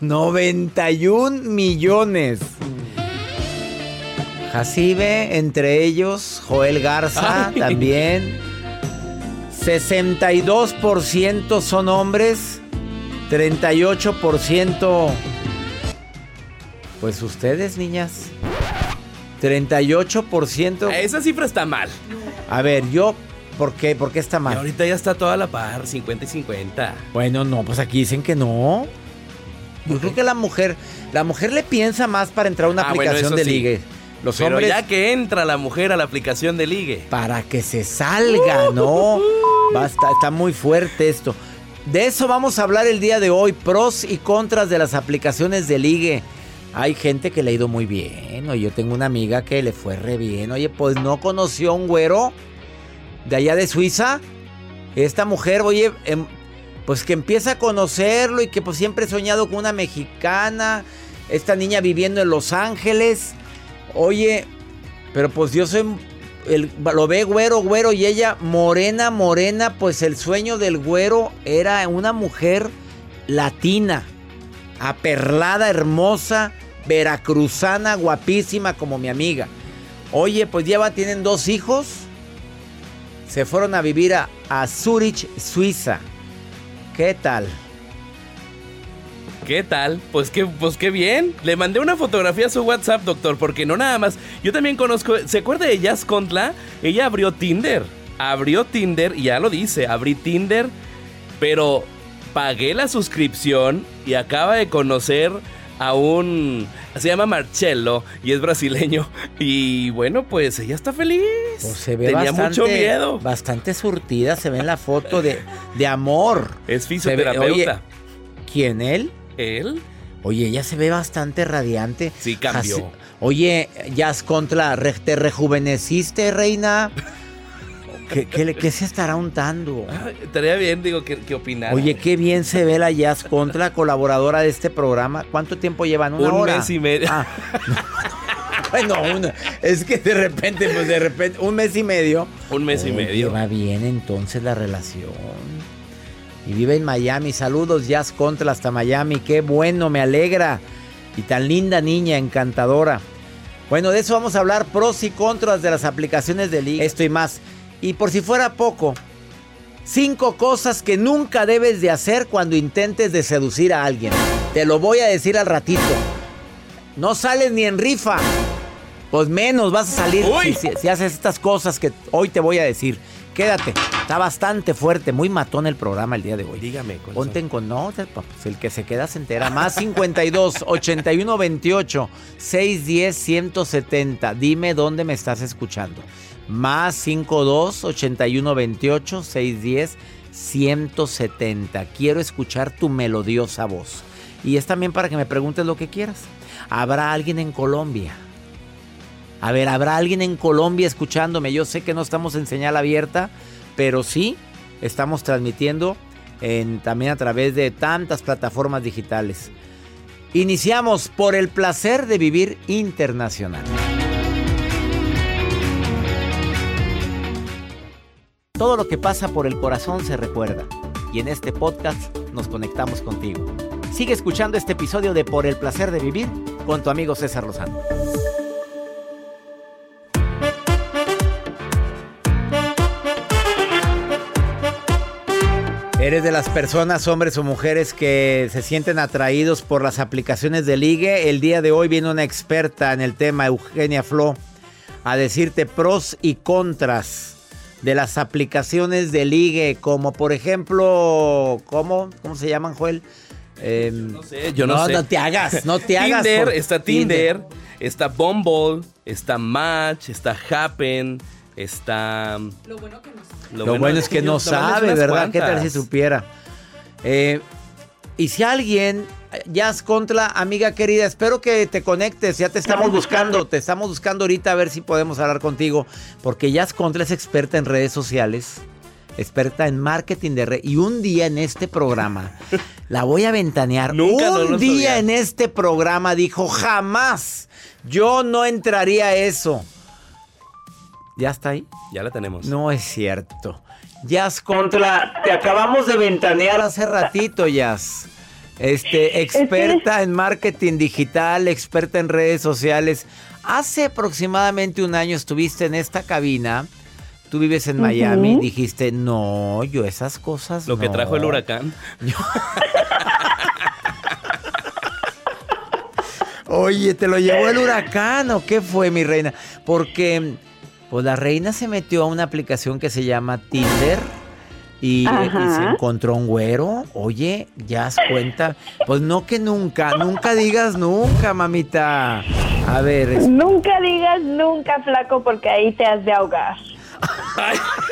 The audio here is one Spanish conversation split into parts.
91 millones. Jacibe, entre ellos, Joel Garza Ay. también. 62% son hombres, 38% pues ustedes, niñas. 38%. Esa cifra está mal. A ver, yo ¿por qué? ¿Por qué está Y mal? ahorita ya está toda la par, 50 y 50. Bueno, no, pues aquí dicen que no. Yo creo que la mujer, la mujer le piensa más para entrar a una Ah, aplicación de sí. ligue. Los Pero hombres ya que entra la mujer a la aplicación de ligue. para que se salga, ¿no? Basta, está muy fuerte esto. De eso vamos a hablar el día de hoy, pros y contras de las aplicaciones de ligue. Hay gente que le ha ido muy bien. Oye, yo tengo una amiga que le fue re bien. Oye, pues no conoció a un güero de allá de Suiza. Esta mujer, oye, em, pues que empieza a conocerlo y que pues siempre he soñado con una mexicana. Esta niña viviendo en Los Ángeles. Oye, pero pues yo soy. lo ve güero, güero y ella morena, morena. Pues el sueño del güero era una mujer latina, aperlada, hermosa, veracruzana, guapísima como mi amiga. Oye, pues lleva, tienen dos hijos. Se fueron a vivir a, a Zurich, Suiza. ¿Qué tal? ¿Qué tal? Pues qué, pues qué bien. Le mandé una fotografía a su WhatsApp, doctor, porque no nada más. Yo también conozco. ¿Se acuerda de Jazz Contla? Ella abrió Tinder. Abrió Tinder y ya lo dice. Abrí Tinder, pero pagué la suscripción y acaba de conocer a un. Se llama Marcello y es brasileño. Y bueno, pues ella está feliz. Pues se ve Tenía bastante, mucho miedo. Bastante surtida, se ve en la foto de, de amor. Es ve- fisioterapeuta. oye, ¿Quién él? ¿Él? Oye, ella se ve bastante radiante. Sí, cambió. Oye, Jazz Contra, ¿te rejuveneciste, reina? ¿Qué, qué, le- qué se estará untando? Estaría bien, digo, que, que opinara. Oye, qué bien se ve la Jazz Contra, colaboradora de este programa. ¿Cuánto tiempo llevan? ¿Una Un hora? mes y medio. Ah, bueno, una- es que de repente, pues de repente, un mes y medio. Un mes y medio. Va bien entonces la relación. Y vive en Miami. Saludos, Jazz Contra hasta Miami. Qué bueno, me alegra. Y tan linda niña, encantadora. Bueno, de eso vamos a hablar, pros y contras de las aplicaciones de liga. Esto y más. Y por si fuera poco, cinco cosas que nunca debes de hacer cuando intentes de seducir a alguien. Te lo voy a decir al ratito. No sales ni en rifa. Pues menos vas a salir si, si- si haces estas cosas que hoy te voy a decir. Quédate. Está bastante fuerte, muy matón el programa el día de hoy. Dígame, ¿cuáles Ponte son? en con no, te- pues el que se queda se entera. Más 52 81 28 610 170. Dime dónde me estás escuchando. Más 52 81 28 610 170. Quiero escuchar tu melodiosa voz. Y es también para que me preguntes lo que quieras. ¿Habrá alguien en Colombia? A ver, ¿habrá alguien en Colombia escuchándome? Yo sé que no estamos en señal abierta, pero sí estamos transmitiendo en- también a través de tantas plataformas digitales. Iniciamos por el placer de vivir internacional. Todo lo que pasa por el corazón se recuerda. Y en este podcast nos conectamos contigo. Sigue escuchando este episodio de Por el placer de vivir con tu amigo César Lozano. ¿Eres de las personas, hombres o mujeres, que se sienten atraídos por las aplicaciones de ligue? El día de hoy viene una experta en el tema, Eugenia Flo, a decirte pros y contras de las aplicaciones de ligue, como por ejemplo, ¿cómo, ¿cómo se llaman, Joel? Em, no sé, yo no, sé. No te hagas, no te hagas. Tinder, está Tinder, está Bumble, está Match, está Happen, está... Lo bueno que no sabe. Lo, bueno, es que, no sabe, ¿verdad? ¿Qué tal si supiera? Eh, y si alguien, Jazz Contra, amiga querida, espero que te conectes, ya te estamos buscando, te estamos buscando ahorita a ver si podemos hablar contigo, porque Jazz Contra es experta en redes sociales, experta en marketing de red, y un día en este programa, la voy a ventanear, un día en este programa dijo, jamás, yo no entraría a eso. ¿Ya está ahí? Ya la tenemos. No es cierto. Jazz contra. Te acabamos de ventanear hace ratito, Jazz. Este, experta en marketing digital, experta en redes sociales. Hace aproximadamente un año estuviste en esta cabina. Tú vives en Miami. Dijiste, no, yo esas cosas. Lo que trajo el huracán. Oye, ¿te lo llevó el huracán o qué fue, mi reina? Porque pues la reina se metió a una aplicación que se llama Tinder. Y, se encontró un güero. Oye, ya has cuenta. Pues no que nunca, nunca digas nunca, mamita. A ver. Nunca digas nunca, flaco, porque ahí te has de ahogar.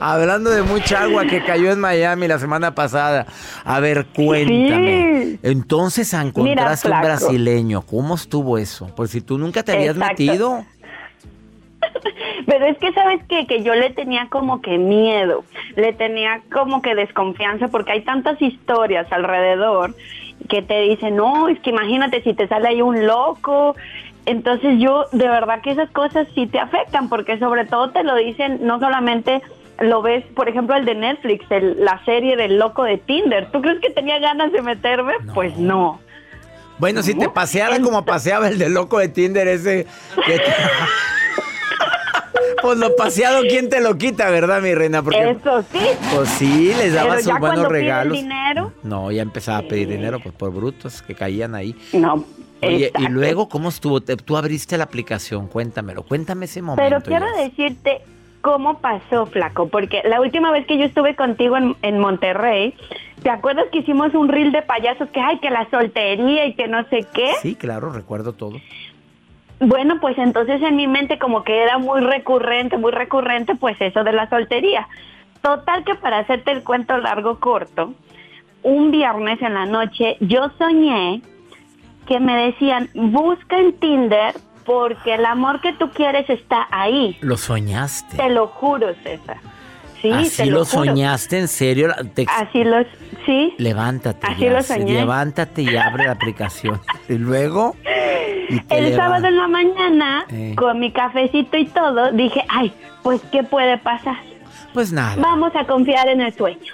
Hablando de mucha agua que cayó en Miami la semana pasada. A ver, cuéntame. Entonces encontraste un brasileño. ¿Cómo estuvo eso? Por si tú nunca te habías metido. Pero es que sabes qué? que yo le tenía como que miedo, le tenía como que desconfianza porque hay tantas historias alrededor que te dicen, no, es que imagínate si te sale ahí un loco. Entonces yo, de verdad que esas cosas sí te afectan porque sobre todo te lo dicen no solamente lo ves, por ejemplo, el de Netflix, la serie del loco de Tinder. ¿Tú crees que tenía ganas de meterme? Pues no. Bueno, si te paseara como paseaba el del loco de Tinder ese... pues lo paseado, ¿quién te lo quita, verdad, mi reina? Porque, Eso sí. Pues sí, les daba sus buenos regalos. dinero? No, ya empezaba a pedir dinero pues, por brutos que caían ahí. No. Oye, y luego, ¿cómo estuvo? Tú abriste la aplicación, cuéntamelo, cuéntame ese momento. Pero quiero decirte, cómo pasó, Flaco, porque la última vez que yo estuve contigo en, Monterrey, ¿te acuerdas que hicimos un reel de payasos que hay que la soltería y que no sé qué? Sí, claro, recuerdo todo. Bueno, pues entonces en mi mente como que era muy recurrente, muy recurrente, pues eso de la soltería. Total que para hacerte el cuento largo corto, un viernes en la noche yo soñé que me decían, busca en Tinder porque el amor que tú quieres está ahí. Lo soñaste. Te lo juro, César. Sí, Así lo, soñaste, en serio. Así lo, sí. Levántate. Así lo soñé. Levántate y abre la aplicación. y luego. el sábado en la mañana, eh. con mi cafecito y todo, dije, ay, pues ¿qué puede pasar? Pues nada. Vamos a confiar en el sueño.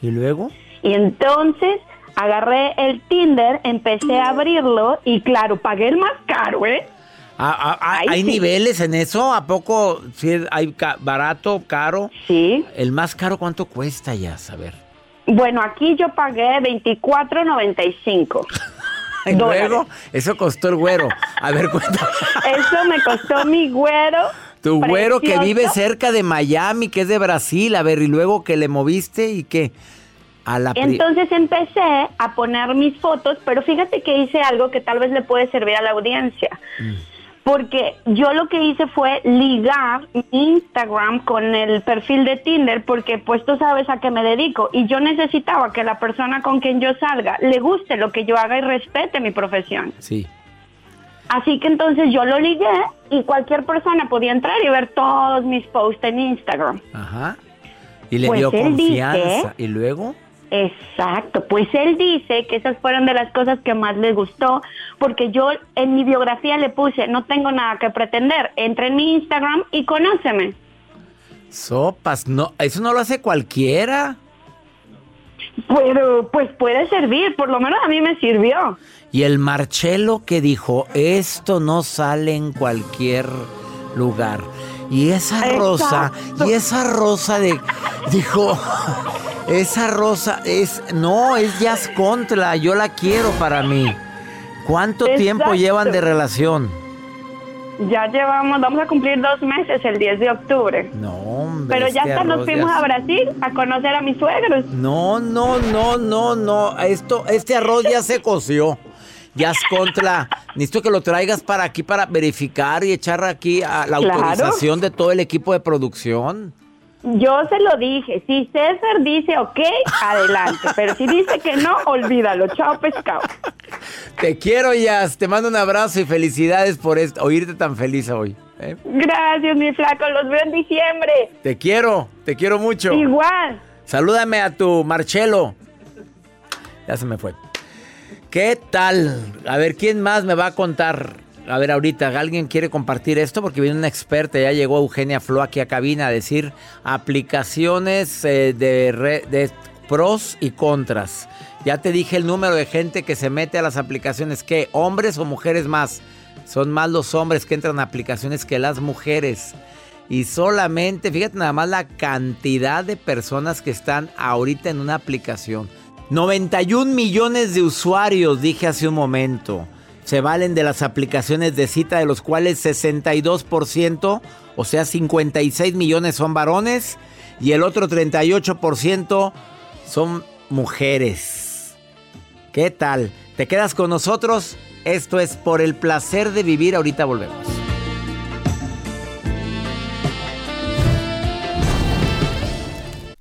¿Y luego? Y entonces agarré el Tinder, empecé a abrirlo y claro, pagué el más caro, ¿eh? Ah, ah, ah, ¿Hay niveles en eso? ¿A poco sí, hay barato, caro? Sí. ¿El más caro cuánto cuesta ya? saber? Bueno, aquí yo pagué 24.95. y luego, eso costó el güero. A ver, cuéntame. Eso me costó mi güero. Tu güero que vive cerca de Miami, que es de Brasil. A ver, y luego que le moviste y qué. A la Entonces empecé a poner mis fotos, pero fíjate que hice algo que tal vez le puede servir a la audiencia. Mm porque yo lo que hice fue ligar Instagram con el perfil de Tinder porque pues tú sabes a qué me dedico y yo necesitaba que la persona con quien yo salga le guste lo que yo haga y respete mi profesión. Sí. Así que entonces yo lo ligué y cualquier persona podía entrar y ver todos mis posts en Instagram. Ajá. Y le pues dio confianza. ¿Y luego? Exacto, pues él dice que esas fueron de las cosas que más le gustó, porque yo en mi biografía le puse, no tengo nada que pretender, entra en mi Instagram y conóceme. Sopas, no, eso no lo hace cualquiera. Pero pues puede servir, por lo menos a mí me sirvió. Y el Marcelo que dijo, esto no sale en cualquier lugar. Y esa rosa, y esa rosa de, dijo, esa rosa es, no, es Jazz Contra, yo la quiero para mí. ¿Cuánto tiempo llevan de relación? Ya llevamos, vamos a cumplir dos meses el 10 de octubre. No, hombre. Pero ya hasta nos fuimos a Brasil a conocer a mis suegros. No, no, no, no, no. Esto, este arroz ya se coció. Ya es contra. Necesito que lo traigas para aquí para verificar y echar aquí a la Claro. autorización de todo el equipo de producción. Yo se lo dije, si César dice ok, adelante, pero si dice que no, olvídalo, chao pescado. Te quiero, Jazz. Te mando un abrazo y felicidades por esto, oírte tan feliz hoy. ¿eh? Gracias, mi flaco, los veo en diciembre. Te quiero, te quiero mucho. Igual. Salúdame a tu Marcelo. Ya se me fue. ¿Qué tal? A ver, ¿quién más me va a contar? A ver, ahorita, ¿alguien quiere compartir esto? Porque viene una experta, ya llegó Eugenia Flo aquí a cabina a decir aplicaciones eh, de, de pros y contras. Ya te dije el número de gente que se mete a las aplicaciones. ¿Qué? ¿Hombres o mujeres más? Son más los hombres que entran a aplicaciones que las mujeres. Y solamente, fíjate nada más la cantidad de personas que están ahorita en una aplicación. 91 millones de usuarios, dije hace un momento, se valen de las aplicaciones de cita, de los cuales 62%, o sea, 56 millones son varones y el otro 38% son mujeres. ¿Qué tal? ¿Te quedas con nosotros? Esto es por el placer de vivir. Ahorita volvemos.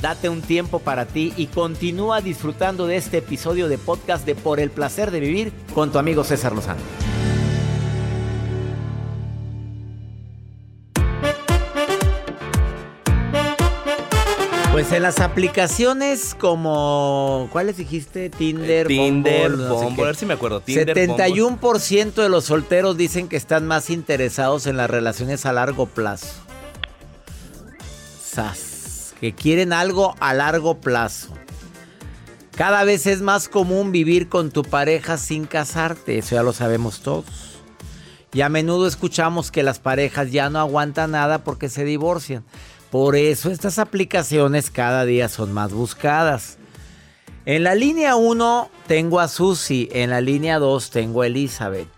Date un tiempo para ti y continúa disfrutando de este episodio de podcast de Por el placer de vivir con tu amigo César Lozano. Pues en las aplicaciones como ¿cuáles dijiste? Tinder, Tinder, Bumble, no sé Bumble, qué. a ver si me acuerdo. Tinder, Bumble. 71% de los solteros dicen que están más interesados en las relaciones a largo plazo. Sas, que quieren algo a largo plazo. Cada vez es más común vivir con tu pareja sin casarte, eso ya lo sabemos todos. Y a menudo escuchamos que las parejas ya no aguantan nada porque se divorcian. Por eso estas aplicaciones cada día son más buscadas. En la línea 1 tengo a Susi, en la línea 2 tengo a Elizabeth,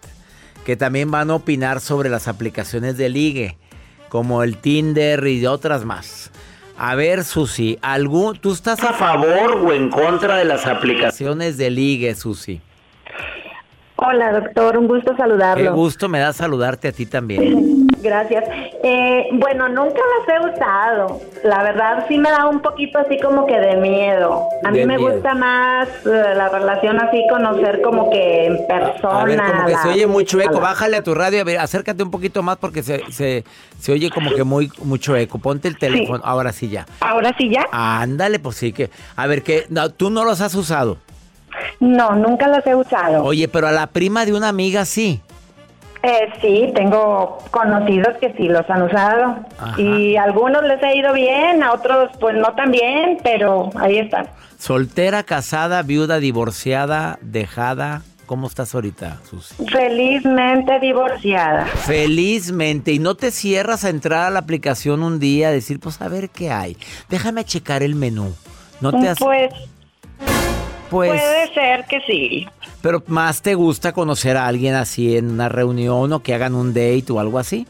que también van a opinar sobre las aplicaciones de ligue, como el Tinder y otras más. A ver, Susi, ¿algún, ¿tú estás a favor o en contra de las aplicaciones de ligue, Susi? Hola, doctor, un gusto Qué saludarlo. gusto me da saludarte a ti también. Gracias. Eh, bueno, nunca las he usado. La verdad sí me da un poquito así como que de miedo. A De mí me miedo. gusta más eh, la relación así, conocer como que en persona. A ver, como que la- se oye muy chueco. Bájale a tu radio, a ver, acércate un poquito más porque se, se, se oye como que muy mucho eco. Ponte el teléfono, ahora sí ya. Ahora sí ya. Ándale, pues sí que. A ver, que no, tú no los has usado. No, nunca las he usado. Oye, pero a la prima de una amiga sí. Eh, sí, tengo conocidos que sí los han usado Ajá. y a algunos les ha ido bien, a otros pues no tan bien, pero ahí están. Soltera, casada, viuda, divorciada, dejada. ¿Cómo estás ahorita, Susi? Felizmente divorciada. Felizmente. Y no te cierras a entrar a la aplicación un día a decir, pues a ver qué hay. Déjame checar el menú. No te has... Pues, Pues, puede ser que sí. Pero más te gusta conocer a alguien así en una reunión o que hagan un date o algo así.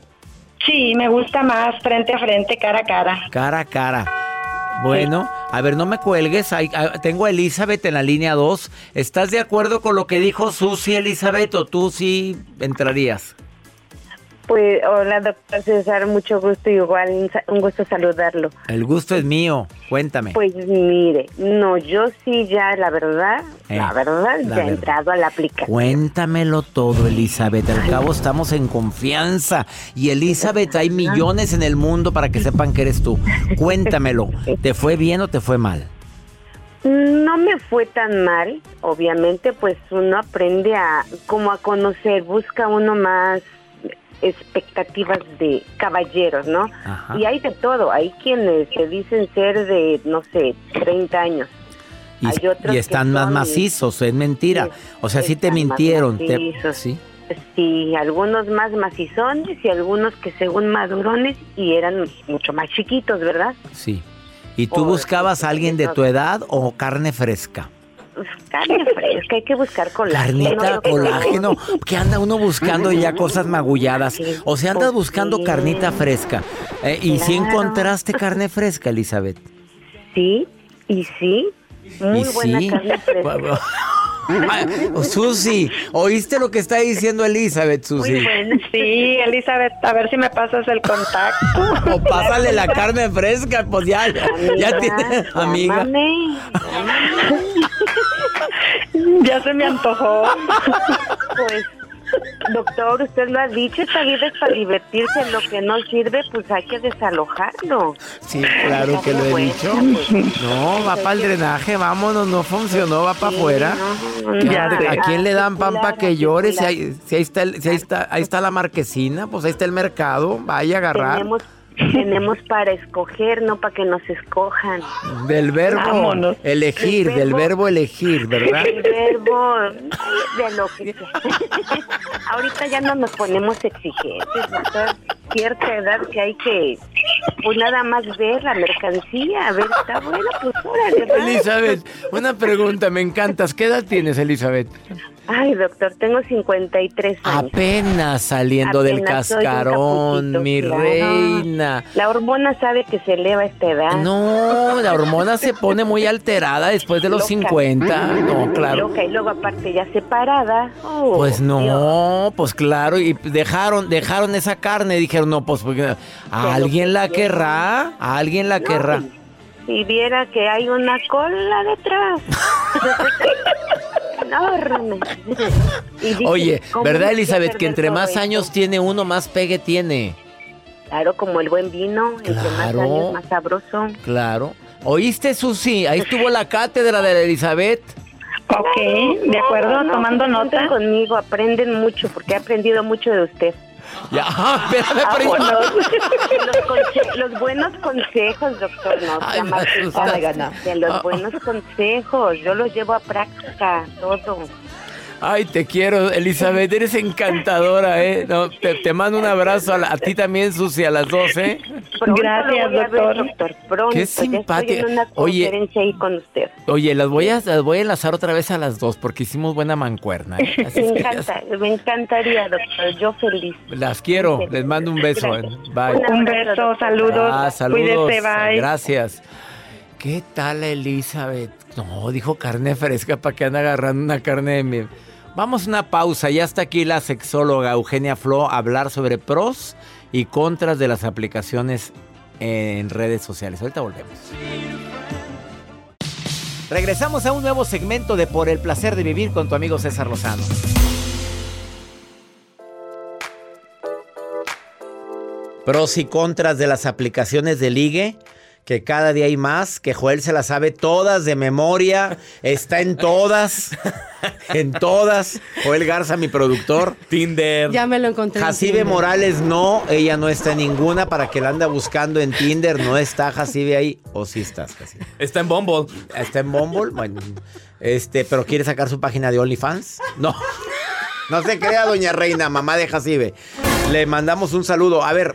Sí, me gusta más frente a frente, cara a cara. Cara a cara. Bueno, a ver, no me cuelgues. Ay, ah, tengo a Elizabeth en la línea 2. ¿Estás de acuerdo con lo que dijo Susi, Elizabeth, o tú sí entrarías? Pues, hola, doctor César, mucho gusto, igual, un gusto saludarlo. El gusto es mío. Cuéntame. Pues mire, no, yo sí ya, la verdad, Eh, la verdad, la ya verdad. he entrado a la aplicación. Cuéntamelo todo, Elizabeth. Al cabo estamos en confianza. Y Elizabeth, hay millones en el mundo para que sepan que eres tú. Cuéntamelo. ¿Te fue bien o te fue mal? No me fue tan mal, obviamente, pues uno aprende a, como a conocer, busca uno más expectativas de caballeros, ¿no? Ajá. Y hay de todo, hay quienes se dicen ser de, no sé, 30 años. Y, Hay otros y que están más son- macizos, es mentira. O sea, sí te mintieron. te- sí. Sí, algunos más macizones y algunos que según madurones y eran mucho más chiquitos, ¿verdad? Sí. ¿Y tú buscabas a alguien de tu edad o carne fresca? Pues, carne fresca, hay que buscar colágeno. Carnita, que- colágeno. ¿Qué anda uno buscando ya cosas magulladas? O sea, andas buscando Sí. carnita fresca. Eh, ¿Y si encontraste carne fresca, Elizabeth? Sí, y sí, muy ¿Y buena sí? carne fresca. Ay, Susi, ¿oíste lo que está diciendo Elizabeth, Susi? Muy. Sí, Elizabeth, a ver si me pasas el contacto. O pásale la carne fresca, pues ya, ya, ya Amiga, tiene, amiga. llámame, ya se me antojó. Pues, doctor, usted lo ha dicho, esta vida es para divertirse, lo que no sirve, pues hay que desalojarlo. Sí, claro que lo he dicho. No, va para el drenaje, vámonos, no funcionó, va para afuera. No, ¿Qué Ya ande- sé. ¿A quién le dan pan para que llore? Si, hay- si ahí, está el- si ahí está, ahí está la marquesina, pues ahí está el mercado, vaya a agarrar. Tenemos, para escoger, no para que nos escojan. Del verbo Vámonos. elegir, El del verbo- elegir, ¿verdad? El verbo de lo que sea. Ahorita ya no nos ponemos exigentes, doctor. Cierta edad que hay que, pues nada más ver la mercancía, a ver, está bueno, pues órale. va. Elizabeth, una pregunta, me encantas. ¿Qué edad tienes, Elizabeth? Ay, doctor, tengo 53 años. Apenas saliendo del Apenas cascarón, mi claro. reina. La hormona sabe que se eleva esta edad. No, la hormona se pone muy alterada después de los Loca. 50. No, claro. Loca, y luego aparte ya separada. Oh, Pues Dios. no, pues claro, y dejaron, dejaron esa carne, dijeron, no, pues porque a alguien la querrá, a alguien la querrá. Y viera que hay una cola detrás. Enorme. Y dije, Oye, ¿cómo ¿verdad Elizabeth que entre más esto? años tiene uno, más pegue tiene? Claro, como el buen vino, entre más años más sabroso. Claro. ¿Oíste, Susi? Ahí estuvo la cátedra de la Elizabeth. Ok, de acuerdo, No, tomando no, nota. conmigo, aprenden mucho, porque he aprendido mucho de usted. Ya, ah, espérame, Ah, pero- los, los buenos consejos, doctor, no Ay, pesada. De los Ah. buenos consejos, yo los llevo a práctica, todo. Ay, te quiero, Elizabeth, eres encantadora, ¿eh? No, te, te mando un abrazo a, la- a ti también, Susi, a las dos, ¿eh? Pronto Gracias, ver, doctor. Pronto, Qué ya simpática. estoy en una Oye. conferencia ahí con usted. Oye, las voy a, las voy a enlazar otra vez a las dos porque hicimos buena mancuerna. ¿eh? Así Me es que encanta, me encantaría, doctor, yo feliz. las quiero, les mando un beso. ¿eh? Gracias. Bye. Un beso, saludos. Ah, saludos. Cuídese, bye. Gracias. ¿Qué tal, Elizabeth? No, dijo carne fresca para que anda agarrando una carne de mi. Vamos a una pausa. Ya está aquí la sexóloga Eugenia Flo a hablar sobre pros y contras de las aplicaciones en redes sociales. Ahorita volvemos. Regresamos a un nuevo segmento de Por el placer de vivir con tu amigo César Lozano. Pros y contras de las aplicaciones de ligue. Que cada día hay más, que Joel se las sabe todas de memoria, está en todas, en todas. Joel Garza, mi productor. Tinder. Ya me lo encontré. en Jacibe. Morales no, ella no está en ninguna para que la anda buscando en Tinder, no está Jacibe ahí, o sí estás, Jacibe. Está en Bumble. Está en Bumble, bueno, este, pero quiere sacar su página de OnlyFans. No, no se crea, doña Reina, mamá de Jacibe. Le mandamos un saludo. A ver,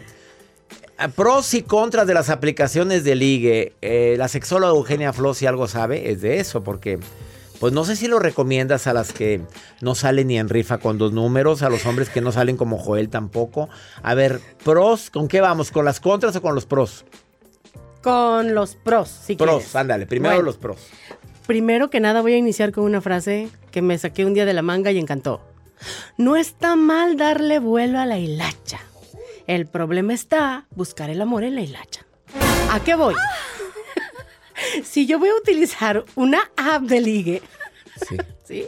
pros y contras de las aplicaciones de ligue. Eh, la sexóloga Eugenia Flo, si algo sabe, es de eso, porque pues no sé si lo recomiendas a las que no salen ni en rifa con dos números, a los hombres que no salen como Joel tampoco. A ver, pros, ¿con qué vamos? ¿Con las contras o con los pros? Con los pros, si Pros, quieres. ándale, primero Bueno. los pros. Primero que nada voy a iniciar con una frase que me saqué un día de la manga y encantó. No está mal darle vuelo a la hilacha. El problema está buscar el amor en la hilacha. ¿A qué voy? si yo voy a utilizar una app de ligue, Sí. ¿sí?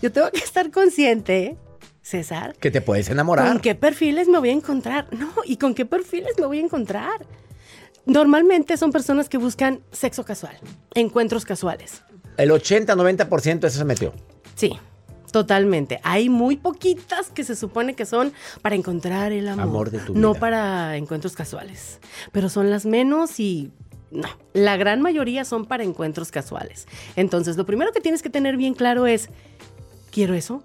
Yo tengo que estar consciente, César, Que te puedes enamorar. ¿Con qué perfiles me voy a encontrar? No, ¿y con qué perfiles me voy a encontrar? Normalmente son personas que buscan sexo casual, encuentros casuales. El 80-90% eso se metió. Sí, totalmente. Hay muy poquitas que se supone que son para encontrar el amor. Amor de tu No vida. para encuentros casuales. Pero son las menos y no. La gran mayoría son para encuentros casuales. Entonces, lo primero que tienes que tener bien claro es, ¿quiero eso?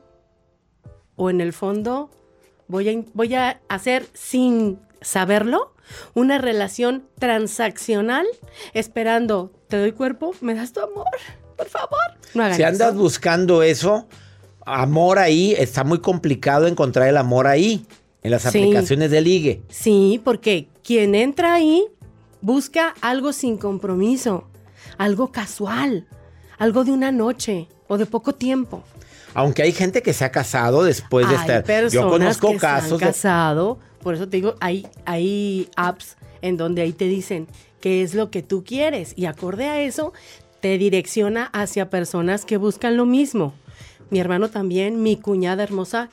O en el fondo, voy a, voy a hacer sin saberlo una relación transaccional esperando, te doy cuerpo, me das tu amor, por favor. No hagan Si andas eso. buscando eso, amor ahí, está muy complicado encontrar el amor ahí, en las Sí. aplicaciones de ligue. Sí, porque quien entra ahí busca algo sin compromiso, algo casual, algo de una noche o de poco tiempo. Aunque hay gente que se ha casado después de hay estar. personas Yo conozco que se han casos de- casado, por eso te digo, hay, hay apps en donde ahí te dicen qué es lo que tú quieres y acorde a eso te direcciona hacia personas que buscan lo mismo. Mi hermano también, mi cuñada hermosa,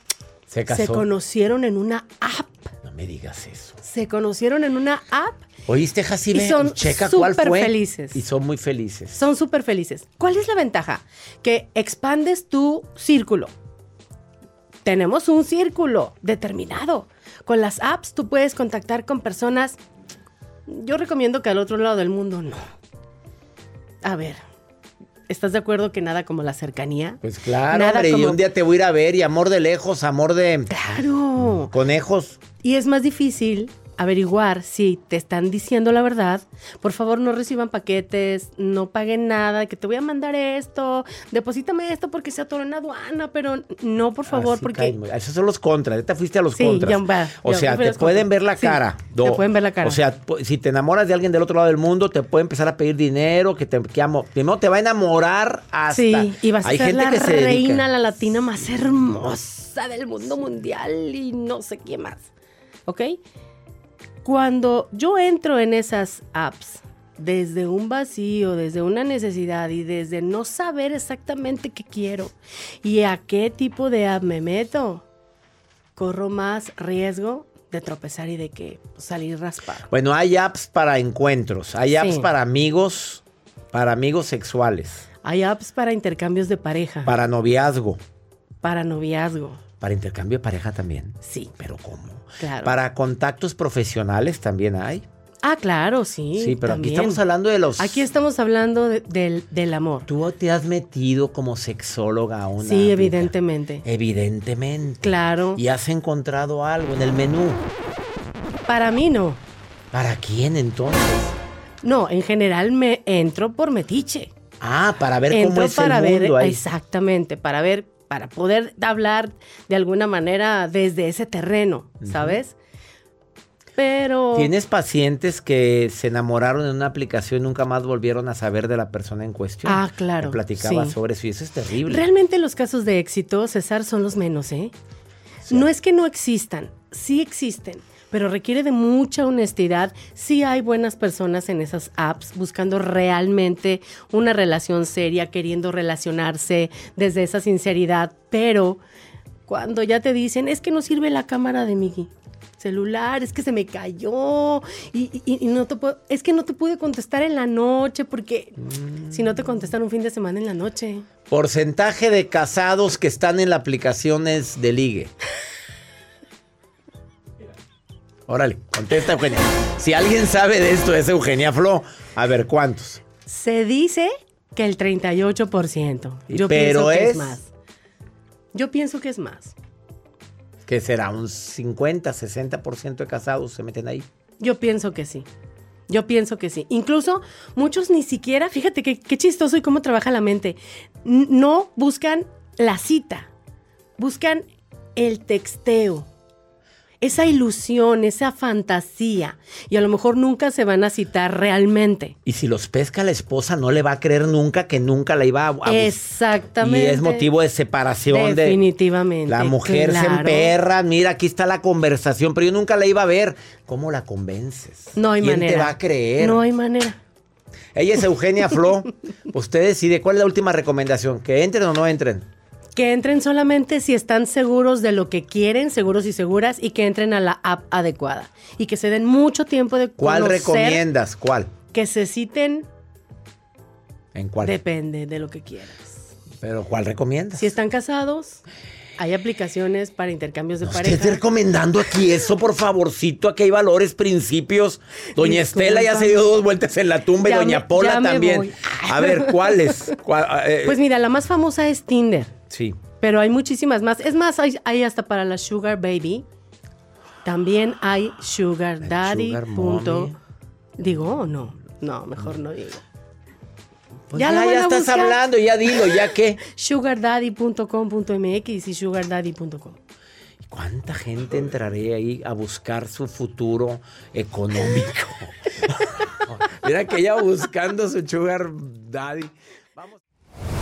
se casó. se conocieron en una app. No me digas eso. Se conocieron en una app ¿Oíste, Jacibe? Y son Checa cuál súper fue. felices. Y son muy felices. Son súper felices. ¿Cuál es la ventaja? Que expandes tu círculo. Tenemos un círculo determinado. Con las apps tú puedes contactar con personas. Yo recomiendo que al otro lado del mundo no. A ver, ¿estás de acuerdo que nada como la cercanía? Pues claro, Nada hombre, y como- un día te voy a ir a ver y amor de lejos, amor de Claro. conejos. Y es más difícil averiguar si te están diciendo la verdad. Por favor, no reciban paquetes, no paguen nada, que te voy a mandar esto, deposítame esto porque se atoró en aduana, pero no, por favor, Así porque... Esos son los contras. Ya te fuiste a los Sí, contras. ya va, o ya sea, te pueden ver la Sí, cara. te pueden ver la cara. O sea, si te enamoras de alguien del otro lado del mundo, te puede empezar a pedir dinero, que te que amo. Primero te va a enamorar hasta. Sí, y vas a Hay ser gente la que se reina, la latina más hermosa del mundo mundial y no sé qué más. ¿Ok? Cuando yo entro en esas apps desde un vacío, desde una necesidad y desde no saber exactamente qué quiero y a qué tipo de app me meto, corro más riesgo de tropezar y de que salir raspado. Bueno, hay apps para encuentros, hay apps Sí. para amigos, para amigos sexuales, Hay apps para intercambios de pareja, para noviazgo, para noviazgo. para intercambio de pareja también. Sí, Pero ¿cómo? Claro. Para contactos profesionales también hay. Ah, claro, sí. Sí, pero también. aquí estamos hablando de los. Aquí estamos hablando de- del, del amor. Tú te has metido como sexóloga a una. Sí, evidentemente. Evidentemente. Claro. Y has encontrado algo en el menú. Para mí no. ¿Para quién entonces? No, en general me entro por metiche. Ah, para ver cómo es para el ver, mundo ahí. exactamente, para ver, para poder hablar de alguna manera desde ese terreno, ¿sabes? Pero ¿Tienes pacientes que se enamoraron en una aplicación y nunca más volvieron a saber de la persona en cuestión? Ah, claro, platicaba sí. sobre eso y eso es terrible. realmente los casos de éxito, César, son los menos, ¿eh? No es que no existan, sí existen, pero requiere de mucha honestidad. Sí hay buenas personas en esas apps buscando realmente una relación seria, queriendo relacionarse desde esa sinceridad, pero Cuando ya te dicen, es que no sirve la cámara de mi celular, es que se me cayó y, y- y no te puedo, es que no te pude contestar en la noche porque si no te contestan un fin de semana en la noche. Porcentaje de casados que están en las aplicaciones de ligue. Órale, contesta Eugenia. Si alguien sabe de esto es Eugenia Flo. A ver, ¿cuántos? Se dice que el 38%. Yo Pero pienso que es- más. Yo pienso que es más. ¿Qué será? ¿Un 50, 60% de casados se meten ahí? Yo pienso que sí. Yo pienso que sí. Incluso muchos ni siquiera, fíjate qué, qué chistoso y cómo trabaja la mente. No buscan la cita, buscan el texteo. Esa ilusión, esa fantasía. Y a lo mejor nunca se van a citar realmente. Y si los pesca la esposa, no le va a creer nunca que nunca la iba a, Exactamente. Y es motivo de separación de... Definitivamente. La mujer se emperra, mira, aquí está la conversación, pero yo nunca la iba a ver. ¿Cómo la convences? No hay ¿Quién manera. te va a creer? No hay manera. Ella es Eugenia Flo. Usted decide cuál es la última recomendación, que entren o no entren. Que entren solamente si están seguros de lo que quieren, seguros y seguras, y que entren a la app adecuada. Y que se den mucho tiempo de ¿Cuál conocer, recomiendas? ¿Cuál? Que se citen, ¿En cuál? depende de lo que quieras. Pero ¿cuál recomiendas? Si están casados, hay aplicaciones para intercambios de Usted pareja. esté recomendando aquí eso, por favorcito. Aquí hay valores, principios. Doña Disculpa. Estela ya se dio dos vueltas en la tumba y Doña me- Pola también. A ver, ¿cuáles? ¿Cuál- eh, Pues mira, la más famosa es Tinder, sí. pero hay muchísimas más. Es más, hay, hay hasta para la Sugar Baby. También hay Sugar Daddy. Sugar punto-. Digo o no. No, mejor no digo. Pues Ya ya, ya estás buscar. hablando, ya dilo, ya qué. sugardaddy.com.mx y sugardaddy.com. ¿Cuánta gente entraré ahí a buscar su futuro económico? Mira que ella buscando su sugar daddy.